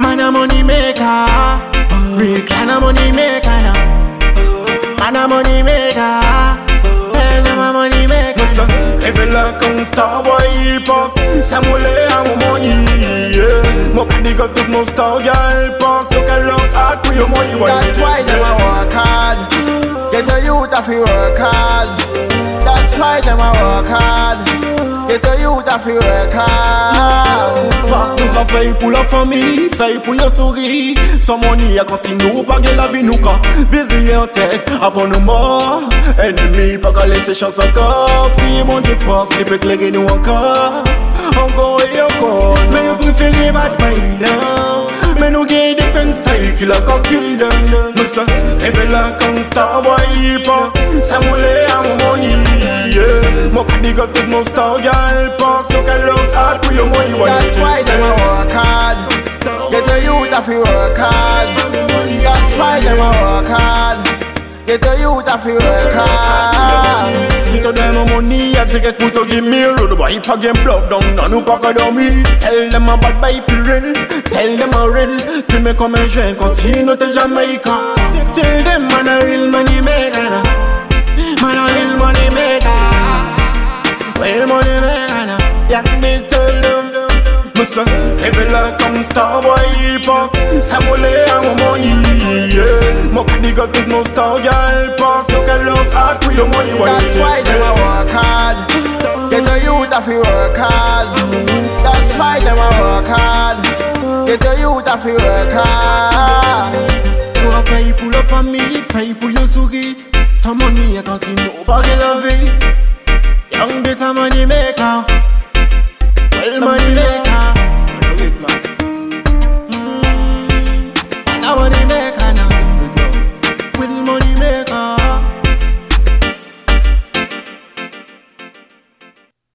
Man a money maker. Real kind of money maker now. Man a money maker. Tell them a money maker. Listen, révèle comme star boy il pense Ça moulait à mon money yeah. Mon crédit got tout mon star girl pense So can look hard for your money what That's why them a work hard. Get a youth a fi work hard. That's why them a work hard. Get a youth a fi work hard. Parce nous travaillons pour la famille, fait pour yon souris Sans money, quand si nous pas la vie nous quand Viser en tête avant nous mort Ennemi, pas qu'à laisser chance encore Priez mon Dieu, peut éclairer nous encore Encore et encore Mais vous préférez bad mind now. Mais nous gagne different style qui la d'un Nous ça, révèle comme star boy pense Ça Mon crédit got tout mon star girl pense So can look hard pour your money That's why them a work hard. Get a youth a fi work hard. That's why them a work hard. Get a youth a fi work hard. Tu donnes mon money, y'a direct pour te give me a road Boy, pas game bluff, donc non, nous pas qu'à dormir Tell them about by feel real, tell them a real Filme comme un joint, consigne t'es Jamaica Tell them man a real money Young beatz tell them. Me say, révèle comme star boy, il pense Ça moulait à mon money, yeah Mon crédit got tout mon star, girl pense So can look hard for your money, what That's you why them a work hard. Get a youth a fi work hard. That's why them a work hard. Get a youth a fi work hard. Nous a fait pour la famille, fait pour yon souris. Sans money, quand si nous pas la vie. Young beatz a money maker.